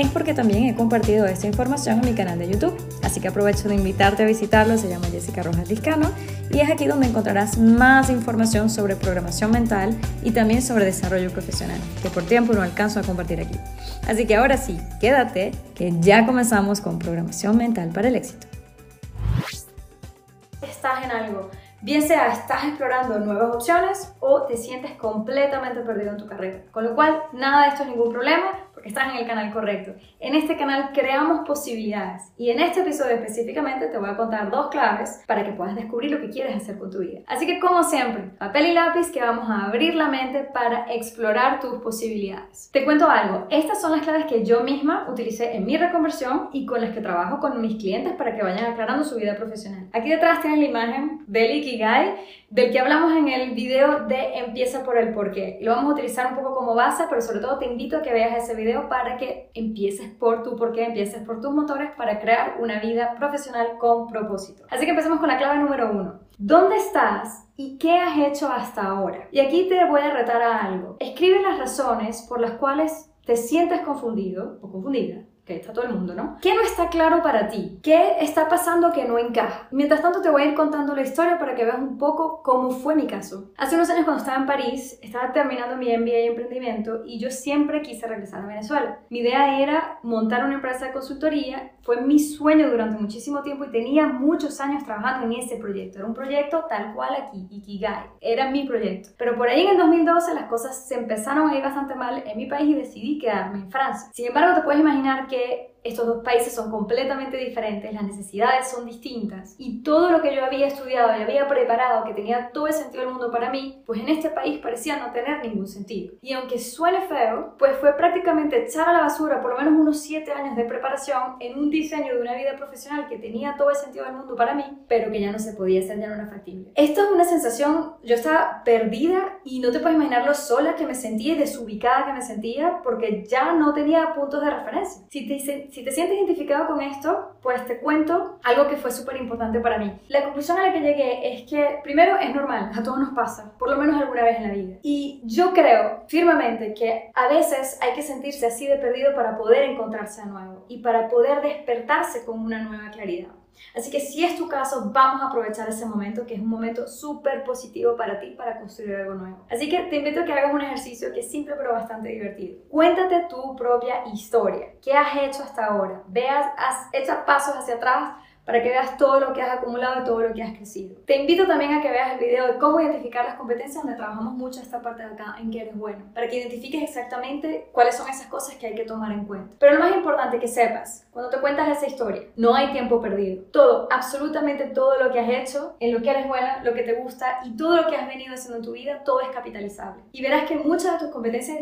es porque también he compartido esta información en mi canal de YouTube. Así que aprovecho de invitarte a visitarlo, se llama Jessica Rojas Discano y es aquí donde encontrarás más información sobre programación mental y también sobre desarrollo profesional, que por tiempo no alcanzo a compartir aquí. Así que ahora sí, quédate, que ya comenzamos con programación mental para el éxito. Estás en algo, bien sea estás explorando nuevas opciones o te sientes completamente perdido en tu carrera, con lo cual nada de esto es ningún problema estás en el canal correcto. En este canal creamos posibilidades y en este episodio específicamente te voy a contar dos claves para que puedas descubrir lo que quieres hacer con tu vida. Así que como siempre, papel y lápiz que vamos a abrir la mente para explorar tus posibilidades. Te cuento algo, estas son las claves que yo misma utilicé en mi reconversión y con las que trabajo con mis clientes para que vayan aclarando su vida profesional. Aquí detrás tienes la imagen del Ikigai del que hablamos en el video de empieza por el porqué. Lo vamos a utilizar un poco como base, pero sobre todo te invito a que veas ese video para que empieces por tu porqué, empieces por tus motores para crear una vida profesional con propósito. Así que empecemos con la clave número uno. ¿Dónde estás y qué has hecho hasta ahora? Y aquí te voy a retar a algo. Escribe las razones por las cuales te sientes confundido o confundida que está todo el mundo, ¿no? ¿Qué no está claro para ti? ¿Qué está pasando que no encaja? Mientras tanto te voy a ir contando la historia para que veas un poco cómo fue mi caso. Hace unos años cuando estaba en París, estaba terminando mi MBA en emprendimiento y yo siempre quise regresar a Venezuela. Mi idea era montar una empresa de consultoría, fue mi sueño durante muchísimo tiempo y tenía muchos años trabajando en ese proyecto. Era un proyecto tal cual aquí, Ikigai. Era mi proyecto. Pero por ahí en el 2012 las cosas se empezaron a ir bastante mal en mi país y decidí quedarme en Francia. Sin embargo, te puedes imaginar que estos dos países son completamente diferentes, las necesidades son distintas y todo lo que yo había estudiado y había preparado, que tenía todo el sentido del mundo para mí, pues en este país parecía no tener ningún sentido. Y aunque suene feo, pues fue prácticamente echar a la basura por lo menos unos 7 años de preparación en un diseño de una vida profesional que tenía todo el sentido del mundo para mí, pero que ya no se podía hacer, ya no era factible. Esto es una sensación, yo estaba perdida y no te puedes imaginar lo sola que me sentía y desubicada que me sentía porque ya no tenía puntos de referencia. Si te, si te sientes identificado con esto, pues te cuento algo que fue súper importante para mí. La conclusión a la que llegué es que, primero, es normal, a todos nos pasa, por lo menos alguna vez en la vida. Y yo creo firmemente que a veces hay que sentirse así de perdido para poder encontrarse de nuevo y para poder despertarse con una nueva claridad. Así que si es tu caso, vamos a aprovechar ese momento, que es un momento súper positivo para ti, para construir algo nuevo. Así que te invito a que hagas un ejercicio que es simple pero bastante divertido. Cuéntate tu propia historia. ¿Qué has hecho hasta ahora? Veas, has hecho pasos hacia atrás para que veas todo lo que has acumulado y todo lo que has crecido. Te invito también a que veas el video de cómo identificar las competencias, donde trabajamos mucho esta parte de acá, en que eres bueno, para que identifiques exactamente cuáles son esas cosas que hay que tomar en cuenta. Pero lo más importante que sepas, cuando te cuentas esa historia, no hay tiempo perdido. Todo, absolutamente todo lo que has hecho, en lo que eres buena, lo que te gusta y todo lo que has venido haciendo en tu vida, todo es capitalizable. Y verás que muchas de tus competencias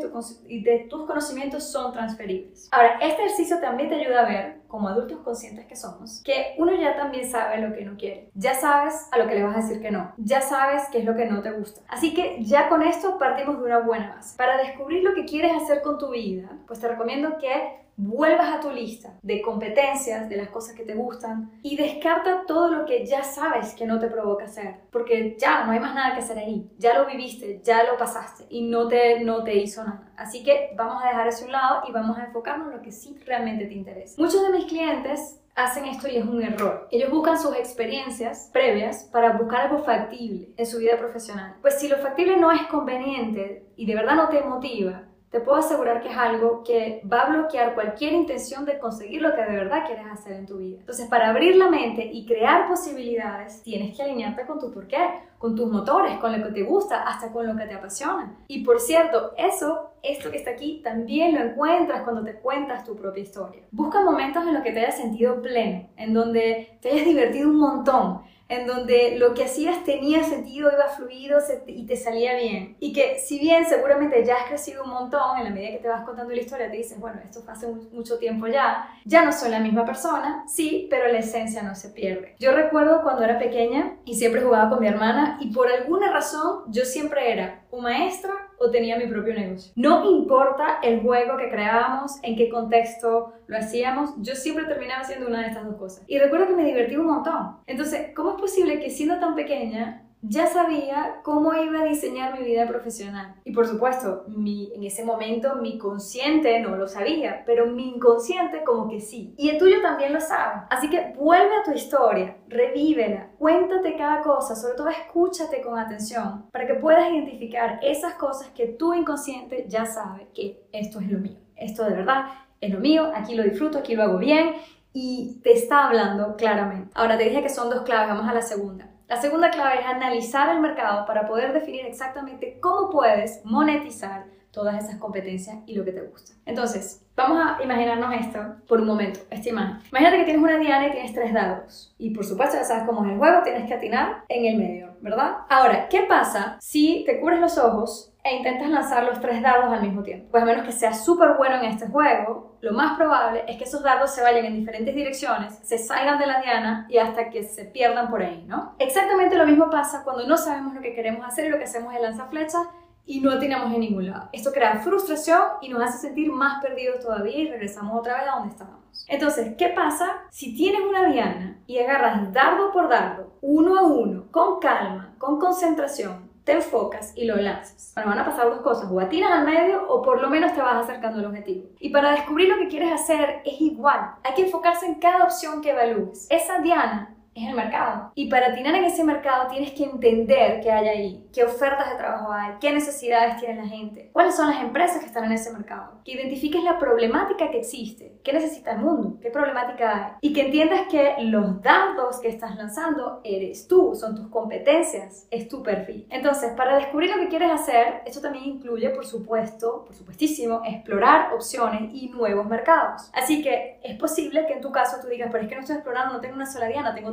y de tus conocimientos son transferibles. Ahora, este ejercicio también te ayuda a ver como adultos conscientes que somos, que uno ya también sabe lo que no quiere. Ya sabes a lo que le vas a decir que no. Ya sabes qué es lo que no te gusta. Así que ya con esto partimos de una buena base. Para descubrir lo que quieres hacer con tu vida, pues te recomiendo que vuelvas a tu lista de competencias, de las cosas que te gustan y descarta todo lo que ya sabes que no te provoca hacer, porque ya no hay más nada que hacer ahí, ya lo viviste, ya lo pasaste y no te, no te hizo nada. Así que vamos a dejar eso a un lado y vamos a enfocarnos en lo que sí realmente te interesa. Muchos de mis clientes hacen esto y es un error. Ellos buscan sus experiencias previas para buscar algo factible en su vida profesional. Pues si lo factible no es conveniente y de verdad no te motiva, te puedo asegurar que es algo que va a bloquear cualquier intención de conseguir lo que de verdad quieres hacer en tu vida. Entonces, para abrir la mente y crear posibilidades, tienes que alinearte con tu porqué, con tus motores, con lo que te gusta, hasta con lo que te apasiona. Y por cierto, eso, esto que está aquí, también lo encuentras cuando te cuentas tu propia historia. Busca momentos en los que te hayas sentido pleno, en donde te hayas divertido un montón, en donde lo que hacías tenía sentido, iba fluido y te salía bien. Y que si bien seguramente ya has crecido un montón, en la medida que te vas contando la historia te dices, bueno, esto fue hace mucho tiempo ya, ya no soy la misma persona, sí, pero la esencia no se pierde. Yo recuerdo cuando era pequeña y siempre jugaba con mi hermana y por alguna razón yo siempre era o maestra o tenía mi propio negocio. No importa el juego que creábamos, en qué contexto lo hacíamos, yo siempre terminaba haciendo una de estas dos cosas. Y recuerdo que me divertí un montón. Entonces, ¿cómo es posible que siendo tan pequeña ya sabía cómo iba a diseñar mi vida profesional. Y por supuesto, mi, en ese momento mi consciente no lo sabía, pero mi inconsciente como que sí. Y el tuyo también lo sabe. Así que vuelve a tu historia, revívela, cuéntate cada cosa, sobre todo escúchate con atención para que puedas identificar esas cosas que tu inconsciente ya sabe que esto es lo mío. Esto de verdad es lo mío, aquí lo disfruto, aquí lo hago bien y te está hablando claramente. Ahora te dije que son dos claves, vamos a la segunda. La segunda clave es analizar el mercado para poder definir exactamente cómo puedes monetizar todas esas competencias y lo que te gusta. Entonces, vamos a imaginarnos esto por un momento, esta imagen. Imagínate que tienes una diana y tienes tres dados. Y por supuesto, ya sabes cómo es el juego, tienes que atinar en el medio, ¿verdad? Ahora, ¿qué pasa si te cubres los ojos e intentas lanzar los tres dardos al mismo tiempo. Pues a menos que seas súper bueno en este juego, lo más probable es que esos dardos se vayan en diferentes direcciones, se salgan de la diana y hasta que se pierdan por ahí, ¿no? Exactamente lo mismo pasa cuando no sabemos lo que queremos hacer y lo que hacemos es lanzar flechas y no atinamos en ningún lado. Esto crea frustración y nos hace sentir más perdidos todavía y regresamos otra vez a donde estábamos. Entonces, ¿qué pasa si tienes una diana y agarras dardo por dardo, uno a uno, con calma, con concentración, te enfocas y lo lanzas. Bueno, van a pasar dos cosas, o atinas al medio o por lo menos te vas acercando al objetivo. Y para descubrir lo que quieres hacer es igual, hay que enfocarse en cada opción que evalúes. Esa diana es el mercado. Y para atinar en ese mercado tienes que entender qué hay ahí, qué ofertas de trabajo hay, qué necesidades tiene la gente, cuáles son las empresas que están en ese mercado, que identifiques la problemática que existe, qué necesita el mundo, qué problemática hay, y que entiendas que los datos que estás lanzando eres tú, son tus competencias, es tu perfil. Entonces, para descubrir lo que quieres hacer, esto también incluye, por supuesto, por supuestísimo, explorar opciones y nuevos mercados. Así que es posible que en tu caso tú digas, pero es que no estoy explorando, no tengo una sola diana, tengo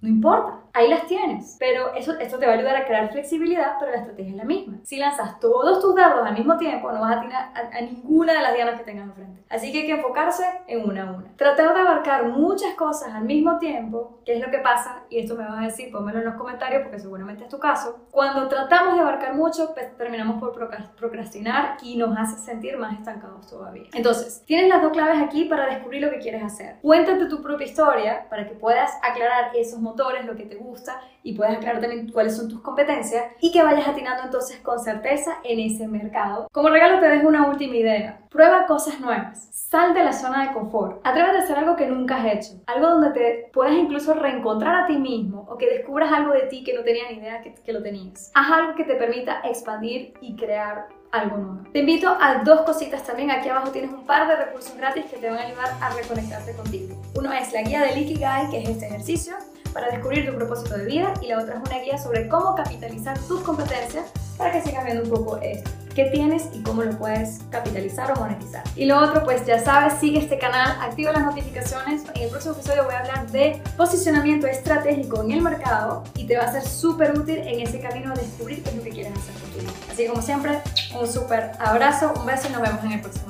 no importa, ahí las tienes. Pero eso, esto te va a ayudar a crear flexibilidad, pero la estrategia es la misma. Si lanzas todos tus dardos al mismo tiempo, no vas a tirar a, ninguna de las dianas que tengas enfrente. Así que hay que enfocarse en una a una. Tratar de abarcar muchas cosas al mismo tiempo, que es lo que pasa, y esto me vas a decir, pónmelo en los comentarios porque seguramente es tu caso. Cuando tratamos de abarcar mucho, pues, terminamos por procrastinar y nos hace sentir más estancados todavía. Entonces, tienes las dos claves aquí para descubrir lo que quieres hacer. Cuéntate tu propia historia para que puedas aclarar esos motores, lo que te gusta y puedes aclarar también cuáles son tus competencias y que vayas atinando entonces con certeza en ese mercado. Como regalo te dejo una última idea. Prueba cosas nuevas. Sal de la zona de confort. Atrévete a hacer algo que nunca has hecho. Algo donde te puedas incluso reencontrar a ti mismo o que descubras algo de ti que no tenías ni idea que, que lo tenías. Haz algo que te permita expandir y crear algo nuevo. Te invito a dos cositas también. Aquí abajo tienes un par de recursos gratis que te van a ayudar a reconectarte contigo. Uno es la guía del Ikigai, que es este ejercicio para descubrir tu propósito de vida y la otra es una guía sobre cómo capitalizar tus competencias para que sigas viendo un poco esto qué tienes y cómo lo puedes capitalizar o monetizar. Y lo otro, pues ya sabes, sigue este canal, activa las notificaciones. En el próximo episodio voy a hablar de posicionamiento estratégico en el mercado y te va a ser súper útil en ese camino de descubrir qué es lo que quieres hacer con tu vida. Así que como siempre, un súper abrazo, un beso y nos vemos en el próximo.